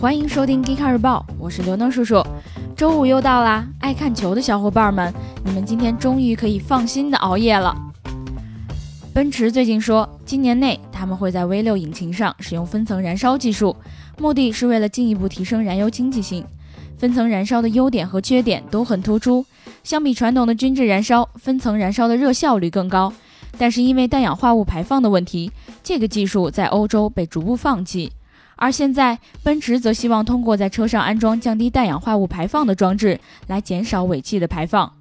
欢迎收听《g e e k 日报》，我是刘能叔叔。周五又到啦，爱看球的小伙伴们，你们今天终于可以放心的熬夜了。奔驰最近说，今年内他们会在 V6 引擎上使用分层燃烧技术，目的是为了进一步提升燃油经济性。分层燃烧的优点和缺点都很突出，相比传统的均质燃烧，分层燃烧的热效率更高。但是因为氮氧化物排放的问题，这个技术在欧洲被逐步放弃。而现在，奔驰则希望通过在车上安装降低氮氧化物排放的装置，来减少尾气的排放。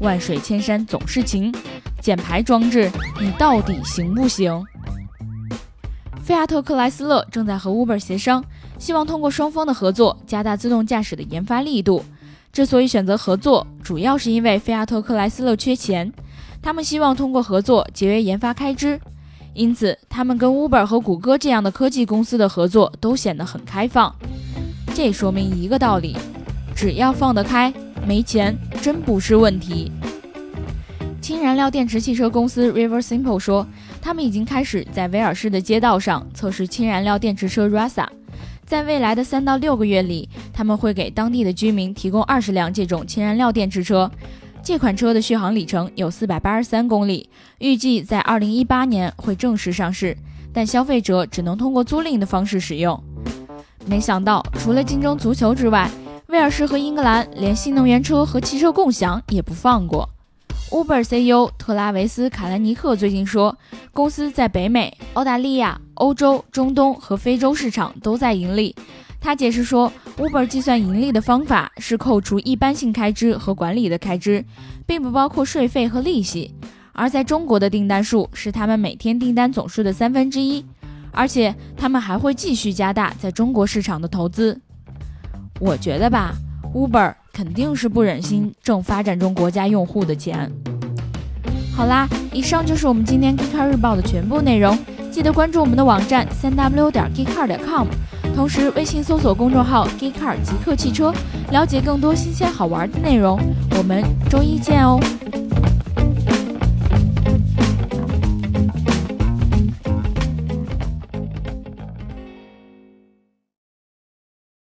万水千山总是情，减排装置你到底行不行？菲亚特克莱斯勒正在和 Uber 协商，希望通过双方的合作加大自动驾驶的研发力度。之所以选择合作，主要是因为菲亚特克莱斯勒缺钱，他们希望通过合作节约研发开支。因此，他们跟 Uber 和谷歌这样的科技公司的合作都显得很开放。这说明一个道理：只要放得开，没钱真不是问题。氢燃料电池汽车公司 River Simple 说，他们已经开始在威尔士的街道上测试氢燃料电池车 Rasa。在未来的三到六个月里，他们会给当地的居民提供二十辆这种氢燃料电池车。这款车的续航里程有四百八十三公里，预计在二零一八年会正式上市，但消费者只能通过租赁的方式使用。没想到，除了竞争足球之外，威尔士和英格兰连新能源车和汽车共享也不放过。Uber CEO 特拉维斯·卡兰尼克最近说，公司在北美、澳大利亚、欧洲、中东和非洲市场都在盈利。他解释说，Uber 计算盈利的方法是扣除一般性开支和管理的开支，并不包括税费和利息。而在中国的订单数是他们每天订单总数的三分之一，而且他们还会继续加大在中国市场的投资。我觉得吧，Uber 肯定是不忍心挣发展中国家用户的钱。好啦，以上就是我们今天 Car 日报的全部内容，记得关注我们的网站三 w 点 geekcar 点 com。同时，微信搜索公众号 “geekcar 极客汽车”，了解更多新鲜好玩的内容。我们周一见哦！